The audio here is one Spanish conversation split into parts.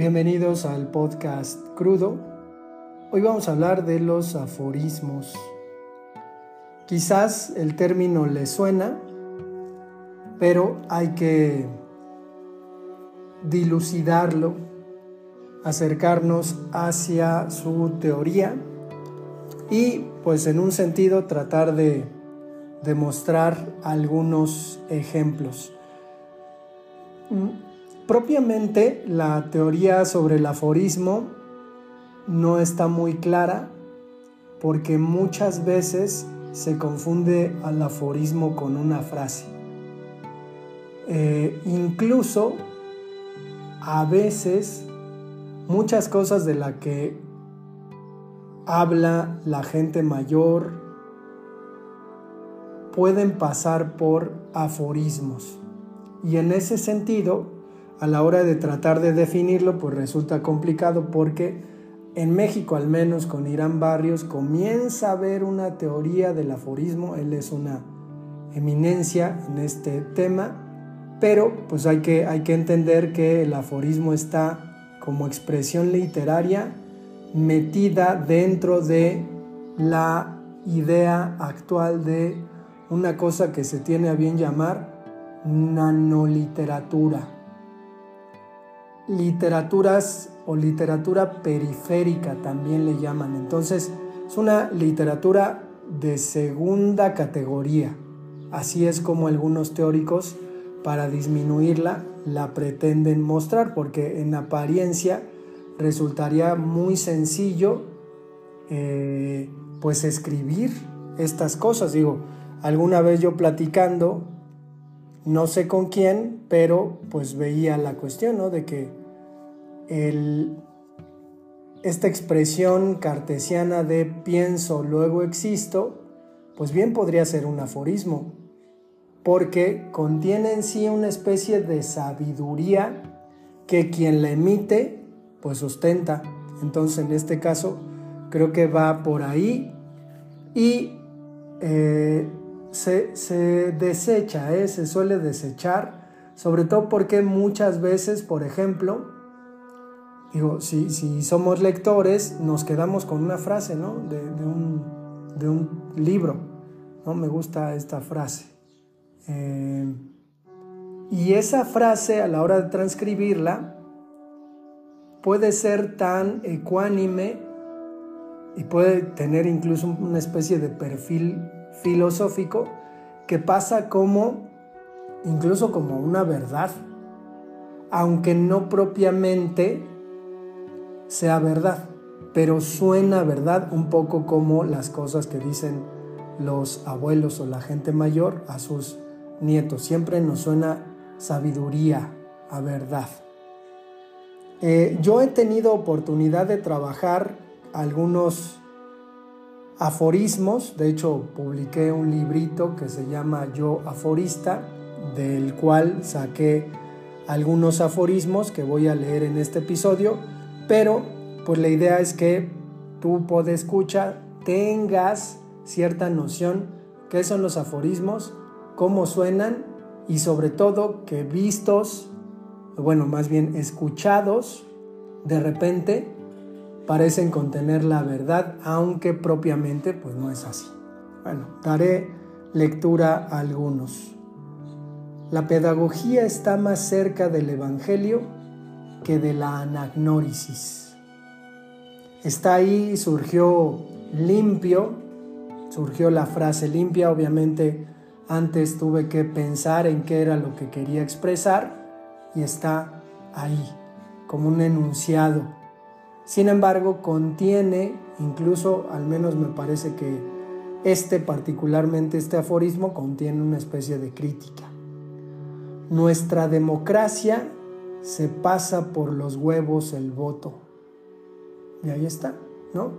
Bienvenidos al podcast Crudo. Hoy vamos a hablar de los aforismos. Quizás el término le suena, pero hay que dilucidarlo, acercarnos hacia su teoría y pues en un sentido tratar de demostrar algunos ejemplos. Propiamente la teoría sobre el aforismo no está muy clara porque muchas veces se confunde al aforismo con una frase. Eh, incluso a veces muchas cosas de las que habla la gente mayor pueden pasar por aforismos. Y en ese sentido, a la hora de tratar de definirlo, pues resulta complicado porque en México, al menos con Irán Barrios, comienza a haber una teoría del aforismo. Él es una eminencia en este tema, pero pues hay que, hay que entender que el aforismo está como expresión literaria metida dentro de la idea actual de una cosa que se tiene a bien llamar nanoliteratura literaturas o literatura periférica también le llaman. Entonces es una literatura de segunda categoría. Así es como algunos teóricos para disminuirla la pretenden mostrar porque en apariencia resultaría muy sencillo eh, pues escribir estas cosas. Digo, alguna vez yo platicando, no sé con quién, pero pues veía la cuestión, ¿no? De que esta expresión cartesiana de pienso, luego existo, pues bien podría ser un aforismo, porque contiene en sí una especie de sabiduría que quien la emite, pues sustenta. Entonces, en este caso, creo que va por ahí y eh, se, desecha, ¿eh? se suele desechar, sobre todo porque muchas veces, por ejemplo, Digo, si, si somos lectores, nos quedamos con una frase, ¿no? De, un, libro, ¿no? Me gusta esta frase. Eh, y esa frase, a la hora de transcribirla, puede ser tan ecuánime y puede tener incluso una especie de perfil filosófico que pasa como, incluso como una verdad, aunque no propiamente sea verdad, pero suena verdad un poco como las cosas que dicen los abuelos o la gente mayor a sus nietos. Siempre nos suena sabiduría a verdad. Eh, yo he tenido oportunidad de trabajar algunos aforismos, de hecho publiqué un librito que se llama Yo Aforista, del cual saqué algunos aforismos que voy a leer en este episodio pero pues la idea es que tú, puedes escuchar, tengas cierta noción qué son los aforismos, cómo suenan y sobre todo que vistos, bueno, más bien escuchados, de repente parecen contener la verdad, aunque propiamente pues no es así. Bueno, daré lectura a algunos. La pedagogía está más cerca del Evangelio que de la anagnórisis. Está ahí, surgió limpio, surgió la frase limpia, obviamente antes tuve que pensar en qué era lo que quería expresar y está ahí, como un enunciado. Sin embargo, contiene, incluso al menos me parece que este particularmente, este aforismo, contiene una especie de crítica. Nuestra democracia se pasa por los huevos el voto. Y ahí está, ¿no?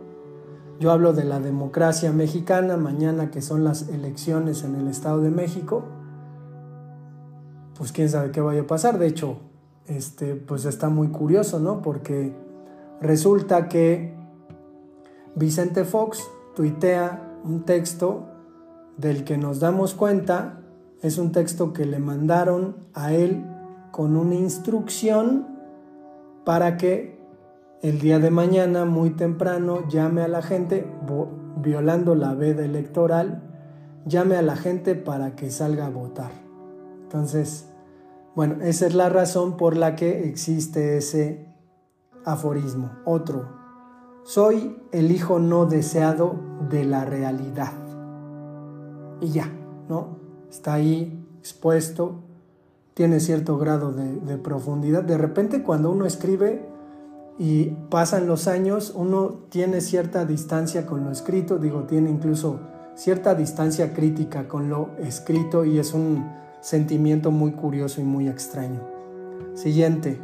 Yo hablo de la democracia mexicana, mañana que son las elecciones en el Estado de México, pues quién sabe qué vaya a pasar. De hecho, este, pues está muy curioso, ¿no? Porque resulta que Vicente Fox tuitea un texto del que nos damos cuenta, es un texto que le mandaron a él con una instrucción para que el día de mañana, muy temprano, llame a la gente, violando la veda electoral, llame a la gente para que salga a votar. Entonces, bueno, esa es la razón por la que existe ese aforismo. Otro, soy el hijo no deseado de la realidad. Y ya, ¿no? Está ahí expuesto, tiene cierto grado de, profundidad. De repente cuando uno escribe, y pasan los años, uno tiene cierta distancia con lo escrito, digo, tiene incluso cierta distancia crítica con lo escrito y es un sentimiento muy curioso y muy extraño. Siguiente,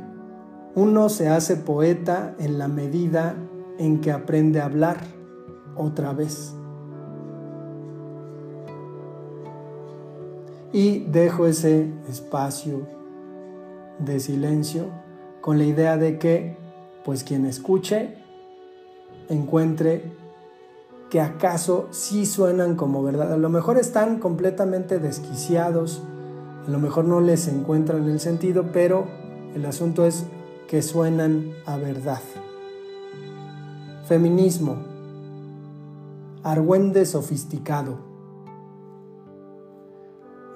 uno se hace poeta en la medida en que aprende a hablar otra vez. Y dejo ese espacio de silencio con la idea de que pues quien escuche encuentre que acaso sí suenan como verdad. A lo mejor están completamente desquiciados, a lo mejor no les encuentran el sentido, pero el asunto es que suenan a verdad. Feminismo. Argüende sofisticado.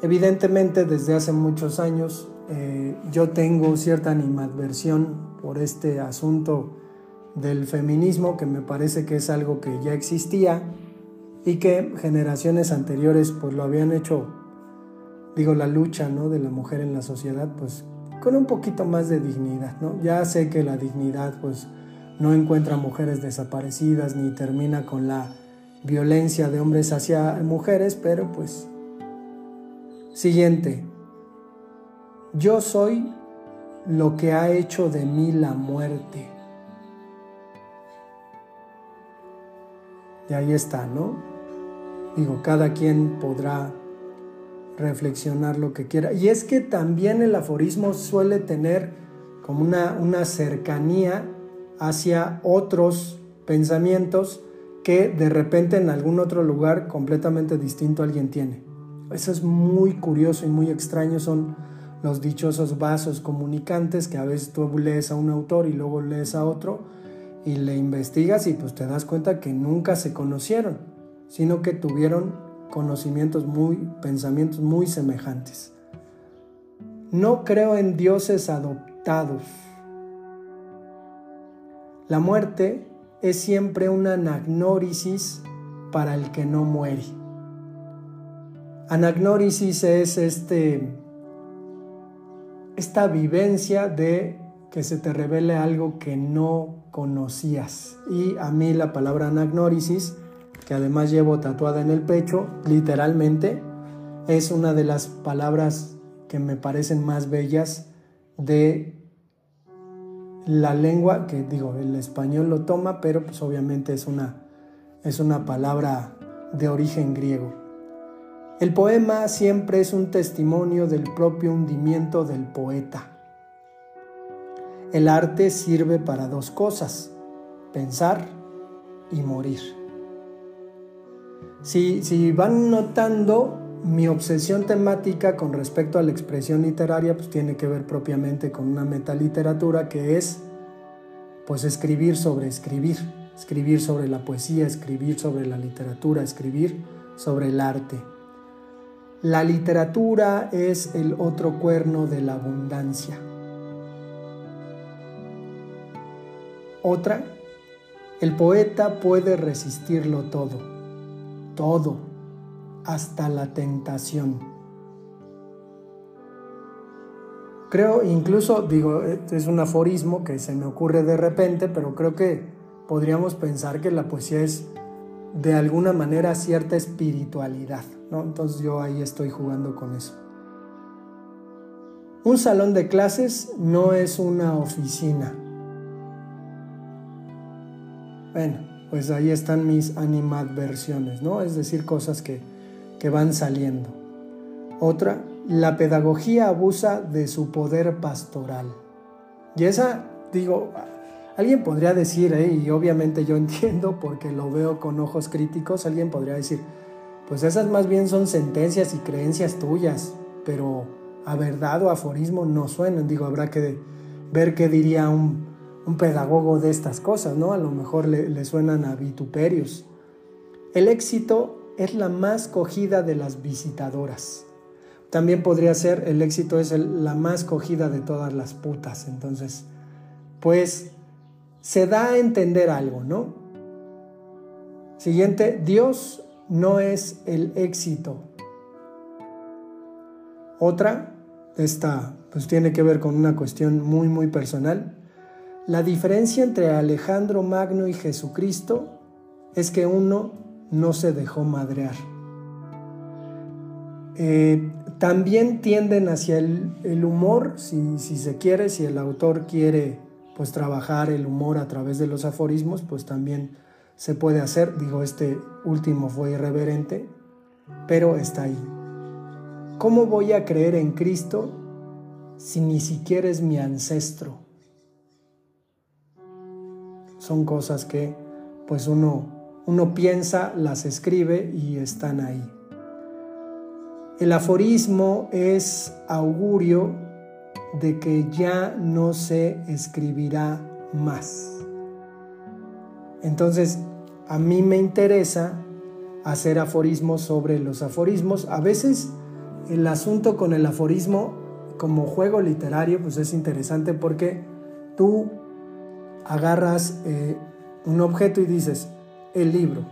Evidentemente desde hace muchos años eh, yo tengo cierta animadversión por este asunto del feminismo, que me parece que es algo que ya existía y que generaciones anteriores pues lo habían hecho, digo, la lucha ¿no? de la mujer en la sociedad, pues con un poquito más de dignidad, ¿no? Ya sé que la dignidad pues no encuentra mujeres desaparecidas ni termina con la violencia de hombres hacia mujeres, pero pues siguiente. Yo soy lo que ha hecho de mí la muerte. Y ahí está, ¿no? Digo, cada quien podrá reflexionar lo que quiera. Y es que también el aforismo suele tener como una, una cercanía hacia otros pensamientos que de repente en algún otro lugar completamente distinto alguien tiene. Eso es muy curioso y muy extraño. Son los dichosos vasos comunicantes que a veces tú lees a un autor y luego lees a otro y le investigas y pues te das cuenta que nunca se conocieron, sino que tuvieron conocimientos muy, pensamientos muy semejantes. No creo en dioses adoptados. La muerte es siempre una anagnórisis para el que no muere. Anagnórisis es este esta vivencia de que se te revele algo que no conocías. Y a mí la palabra anagnórisis, que además llevo tatuada en el pecho, literalmente, es una de las palabras que me parecen más bellas de la lengua, que digo, el español lo toma, pero pues obviamente es una, es una palabra de origen griego. El poema siempre es un testimonio del propio hundimiento del poeta. El arte sirve para dos cosas, pensar y morir. Si, si, van notando, mi obsesión temática con respecto a la expresión literaria pues tiene que ver propiamente con una metaliteratura que es pues escribir sobre escribir, escribir sobre la poesía, escribir sobre la literatura, escribir sobre el arte. La literatura es el otro cuerno de la abundancia. Otra, el poeta puede resistirlo todo, todo, hasta la tentación. Creo, incluso, digo, es un aforismo que se me ocurre de repente, pero creo que podríamos pensar que la poesía es de alguna manera cierta espiritualidad. Entonces yo ahí estoy jugando con eso. Un salón de clases no es una oficina. Bueno, pues ahí están mis animadversiones, ¿no? Es decir, cosas que, que van saliendo. Otra, la pedagogía abusa de su poder pastoral. Y esa, digo, alguien podría decir, ¿eh? y obviamente yo entiendo porque lo veo con ojos críticos, alguien podría decir, pues esas más bien son sentencias y creencias tuyas, pero a verdad o aforismo no suenan. Digo, habrá que ver qué diría un, un pedagogo de estas cosas, ¿no? A lo mejor le, suenan a vituperios. El éxito es la más cogida de las visitadoras. También podría ser, el éxito es la más cogida de todas las putas. Entonces, pues se da a entender algo, ¿no? Siguiente, Dios no es el éxito. Otra, esta pues tiene que ver con una cuestión muy muy personal. La diferencia entre Alejandro Magno y Jesucristo es que uno no se dejó madrear. Eh, también tienden hacia el, humor, si, si, se quiere, si el autor quiere pues trabajar el humor a través de los aforismos, pues también se puede hacer. Digo, este último fue irreverente, pero está ahí. ¿Cómo voy a creer en Cristo si ni siquiera es mi ancestro? Son cosas que pues uno, uno piensa, las escribe y están ahí. El aforismo es augurio de que ya no se escribirá más. Entonces, a mí me interesa hacer aforismos sobre los aforismos. A veces el asunto con el aforismo como juego literario pues es interesante porque tú agarras eh, un objeto y dices el libro,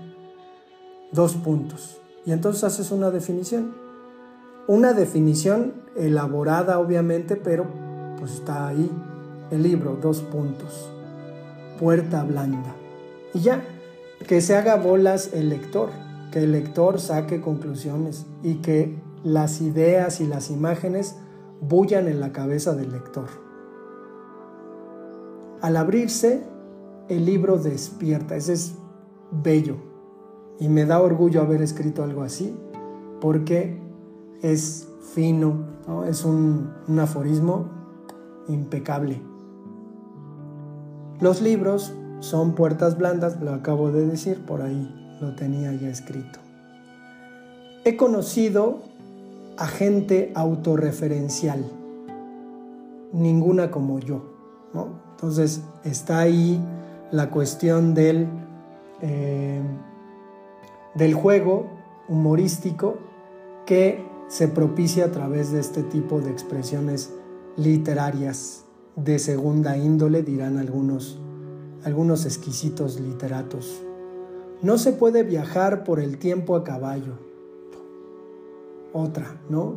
dos puntos, y entonces haces una definición. Una definición elaborada obviamente, pero pues está ahí, el libro, dos puntos, puerta blanda. Y ya, que se haga bolas el lector, que el lector saque conclusiones y que las ideas y las imágenes bullan en la cabeza del lector. Al abrirse, el libro despierta, ese es bello y me da orgullo haber escrito algo así porque es fino, es un, un aforismo impecable. Los libros son puertas blandas, lo acabo de decir, por ahí lo tenía ya escrito. He conocido a gente autorreferencial, ninguna como yo. Entonces está ahí la cuestión del, eh, del juego humorístico que se propicia a través de este tipo de expresiones literarias de segunda índole, dirán algunos algunos exquisitos literatos. No se puede viajar por el tiempo a caballo. Otra, ¿no?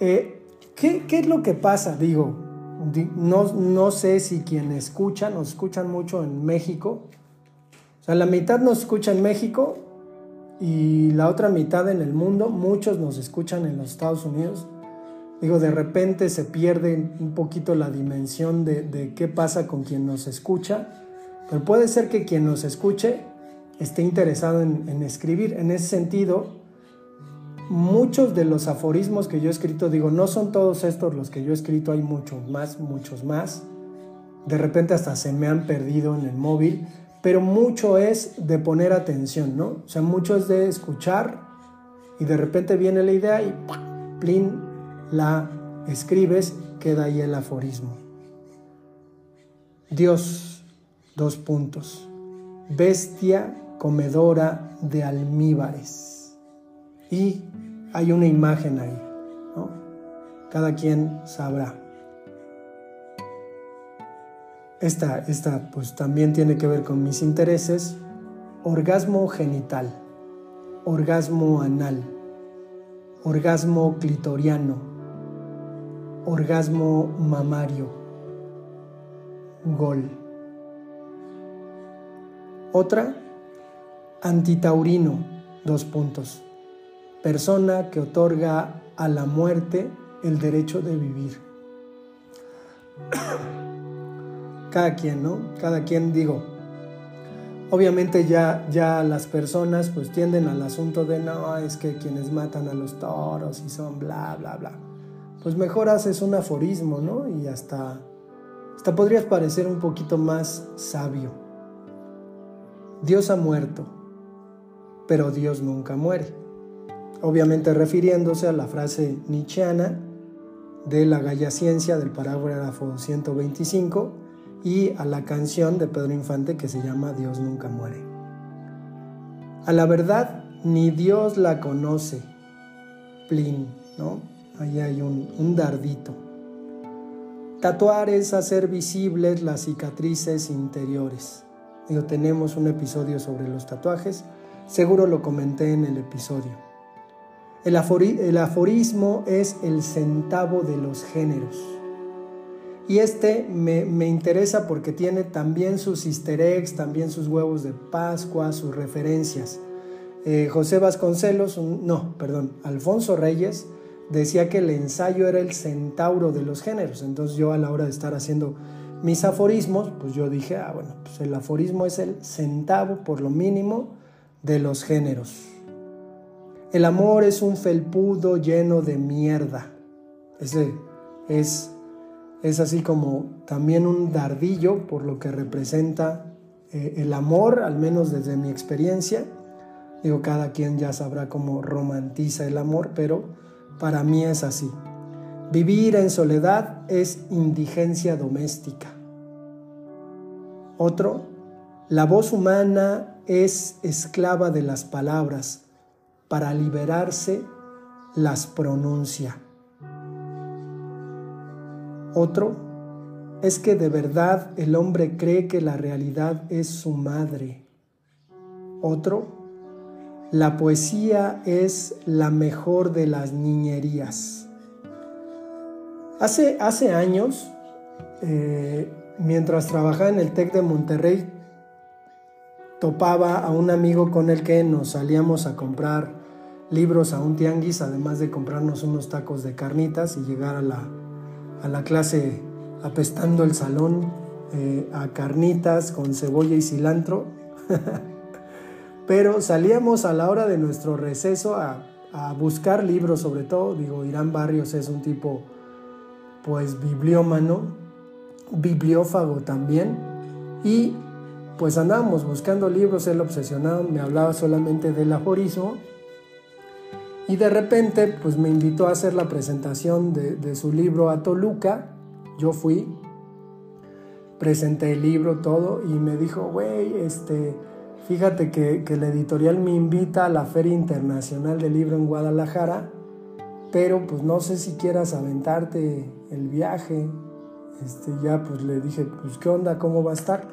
Eh, ¿qué, es lo que pasa? Digo, no, no sé si quienes escuchan, nos escuchan mucho en México. O sea, la mitad nos escucha en México y la otra mitad en el mundo. Muchos nos escuchan en los Estados Unidos. Digo, de repente se pierde un poquito la dimensión de, qué pasa con quien nos escucha, pero puede ser que quien nos escuche esté interesado en, en escribir. En ese sentido, muchos de los aforismos que yo he escrito, digo, no son todos estos los que yo he escrito, hay muchos más, muchos más. De repente hasta se me han perdido en el móvil, pero mucho es de poner atención, ¿no? O sea, mucho es de escuchar y de repente viene la idea y plin, la escribes, queda ahí el aforismo. Dios, dos puntos. Bestia comedora de almíbares. Y hay una imagen ahí, ¿no? Cada quien sabrá. Esta, esta pues también tiene que ver con mis intereses. Orgasmo genital, orgasmo anal, orgasmo clitoriano, orgasmo mamario, gol. Otra, antitaurino, dos puntos. Persona que otorga a la muerte el derecho de vivir. Cada quien, ¿no? Cada quien, digo. Obviamente ya, ya las personas pues tienden al asunto de no, es que quienes matan a los toros y son bla, bla, bla pues mejor haces un aforismo, ¿no? Y hasta, hasta podrías parecer un poquito más sabio. Dios ha muerto, pero Dios nunca muere. Obviamente refiriéndose a la frase nietzscheana de la Galla Ciencia del parágrafo 125, y a la canción de Pedro Infante que se llama Dios nunca muere. A la verdad, ni Dios la conoce. Plin, ¿no? Ahí hay un, un dardito. Tatuar es hacer visibles las cicatrices interiores. Digo, tenemos un episodio sobre los tatuajes, seguro lo comenté en el episodio. El, aforismo es el centavo de los géneros. Y este me, interesa porque tiene también sus easter eggs, también sus huevos de Pascua, sus referencias. Eh, José Vasconcelos, no, perdón, Alfonso Reyes decía que el ensayo era el centauro de los géneros. Entonces yo a la hora de estar haciendo mis aforismos, pues yo dije, ah, bueno, pues el aforismo es el centavo por lo mínimo de los géneros. El amor es un felpudo lleno de mierda. Ese es, es así como también un dardillo por lo que representa eh, el amor, al menos desde mi experiencia. Digo, cada quien ya sabrá cómo romantiza el amor, pero para mí es así. Vivir en soledad es indigencia doméstica. Otro, la voz humana es esclava de las palabras. Para liberarse, las pronuncia. Otro, es que de verdad el hombre cree que la realidad es su madre. Otro, la poesía es la mejor de las niñerías. Hace, hace años, eh, mientras trabajaba en el TEC de Monterrey, topaba a un amigo con el que nos salíamos a comprar libros a un tianguis, además de comprarnos unos tacos de carnitas y llegar a la, a la clase apestando el salón eh, a carnitas con cebolla y cilantro. pero salíamos a la hora de nuestro receso a, buscar libros sobre todo, digo, Irán Barrios es un tipo pues bibliómano, bibliófago también, y pues andábamos buscando libros, él obsesionado, me hablaba solamente del aforismo, y de repente pues me invitó a hacer la presentación de, de su libro a Toluca, yo fui, presenté el libro, todo, y me dijo, güey, este Fíjate que, que, la editorial me invita a la Feria Internacional del Libro en Guadalajara, pero pues no sé si quieras aventarte el viaje. Este, ya pues le dije, pues qué onda, cómo va a estar.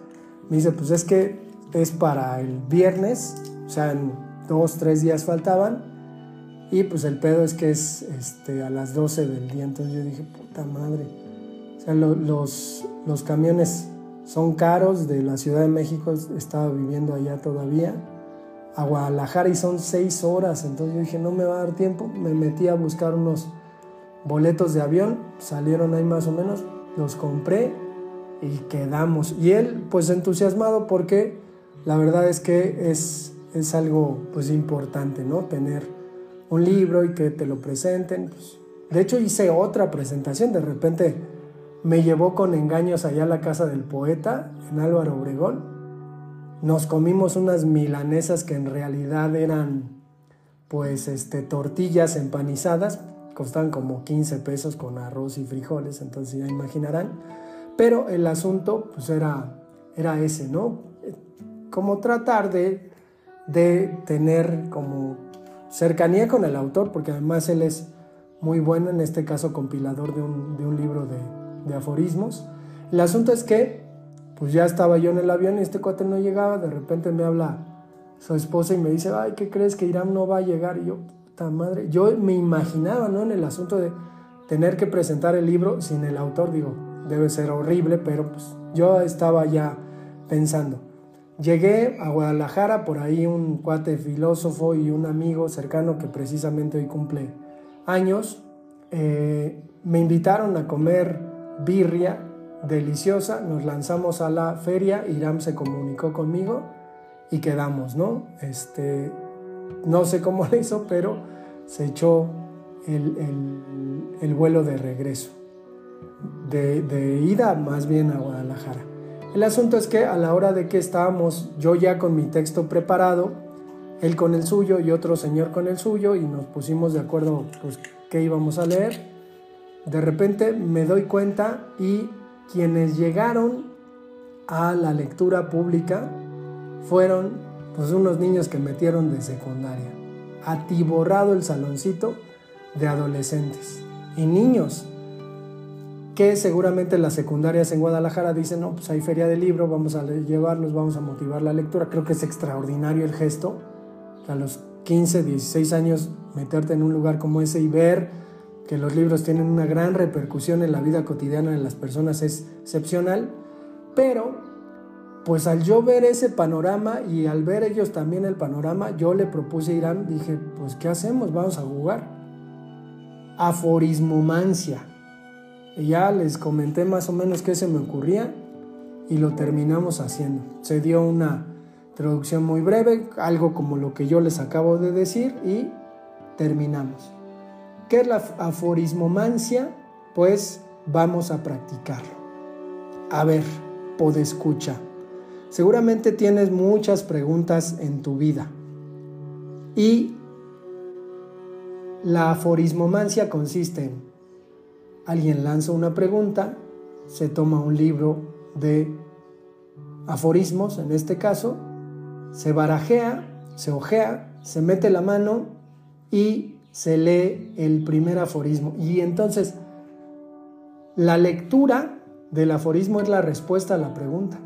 Me dice, pues es que es para el viernes, o sea, en dos, tres días faltaban. Y pues el pedo es que es este, a las 12 del día. Entonces yo dije, puta madre. O sea, los, los camiones son caros, de la Ciudad de México estaba viviendo allá todavía, a Guadalajara y son seis horas, entonces yo dije, no me va a dar tiempo, me metí a buscar unos boletos de avión, salieron ahí más o menos, los compré y quedamos. Y él pues entusiasmado porque la verdad es que es, es algo pues importante, ¿no? Tener un libro y que te lo presenten. Pues. De hecho hice otra presentación, de repente me llevó con engaños allá a la casa del poeta en Álvaro Obregón. Nos comimos unas milanesas que en realidad eran pues este tortillas empanizadas, costaban como 15 pesos con arroz y frijoles, entonces ya imaginarán. Pero el asunto pues era, era ese, ¿no? Como tratar de, de tener como cercanía con el autor, porque además él es muy bueno, en este caso compilador de un, de un libro de, de aforismos. El asunto es que, pues ya estaba yo en el avión y este cuate no llegaba, de repente me habla su esposa y me dice, ay, ¿qué crees que Irán no va a llegar? Y yo, puta madre, yo me imaginaba, ¿no? En el asunto de tener que presentar el libro sin el autor, digo, debe ser horrible, pero pues yo estaba ya pensando. Llegué a Guadalajara, por ahí un cuate filósofo y un amigo cercano que precisamente hoy cumple años, eh, me invitaron a comer birria deliciosa, nos lanzamos a la feria, Iram se comunicó conmigo y quedamos, ¿no? Este, no sé cómo lo hizo, pero se echó el, vuelo de regreso, de, de, ida más bien a Guadalajara. El asunto es que a la hora de que estábamos, yo ya con mi texto preparado, él con el suyo y otro señor con el suyo, y nos pusimos de acuerdo, pues, qué íbamos a leer de repente me doy cuenta y quienes llegaron a la lectura pública fueron pues unos niños que metieron de secundaria, atiborrado el saloncito de adolescentes y niños que seguramente las secundarias en Guadalajara dicen, no, pues hay feria de libro, vamos a llevarlos, vamos a motivar la lectura. Creo que es extraordinario el gesto, a los 15, 16 años meterte en un lugar como ese y ver que los libros tienen una gran repercusión en la vida cotidiana de las personas es excepcional, pero pues al yo ver ese panorama y al ver ellos también el panorama, yo le propuse a Irán, dije, pues ¿qué hacemos? Vamos a jugar. Aforismomancia. Y ya les comenté más o menos qué se me ocurría y lo terminamos haciendo. Se dio una introducción muy breve, algo como lo que yo les acabo de decir y terminamos. ¿Qué es la aforismomancia? Pues vamos a practicarlo. A ver, escucha. Seguramente tienes muchas preguntas en tu vida. Y la aforismomancia consiste en alguien lanza una pregunta, se toma un libro de aforismos, en este caso, se barajea, se ojea, se mete la mano y se lee el primer aforismo. Y entonces, la lectura del aforismo es la respuesta a la pregunta.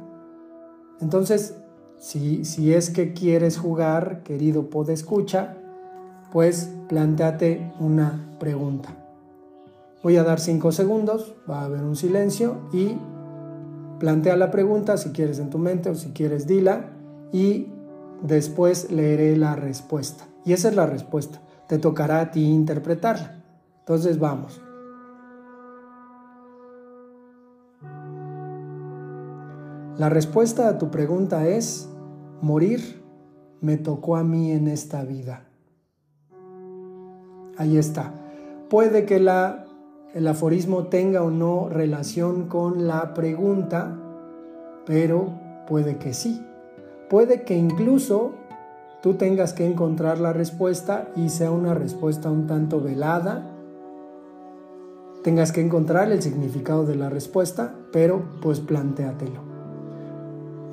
Entonces, si, si es que quieres jugar, querido podescucha, pues planteate una pregunta. Voy a dar cinco segundos, va a haber un silencio y plantea la pregunta si quieres en tu mente o si quieres dila y después leeré la respuesta. Y esa es la respuesta te tocará a ti interpretarla. Entonces vamos. La respuesta a tu pregunta es, morir me tocó a mí en esta vida. Ahí está. Puede que la, el aforismo tenga o no relación con la pregunta, pero puede que sí. Puede que incluso tú tengas que encontrar la respuesta y sea una respuesta un tanto velada. Tengas que encontrar el significado de la respuesta, pero pues plantéatelo.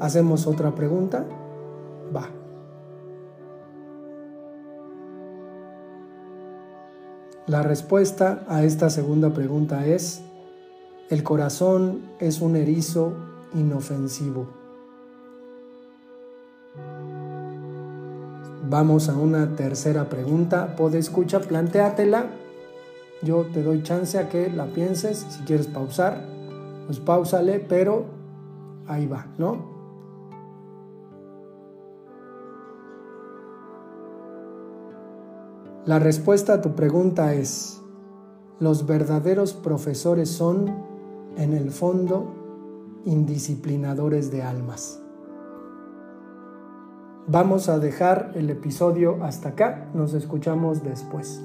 Hacemos otra pregunta. Va. La respuesta a esta segunda pregunta es, el corazón es un erizo inofensivo. Vamos a una tercera pregunta. Puede escucha, plantéatela. Yo te doy chance a que la pienses. Si quieres pausar, pues pausale, pero ahí va, ¿no? La respuesta a tu pregunta es, los verdaderos profesores son, en el fondo, indisciplinadores de almas. Vamos a dejar el episodio hasta acá, nos escuchamos después.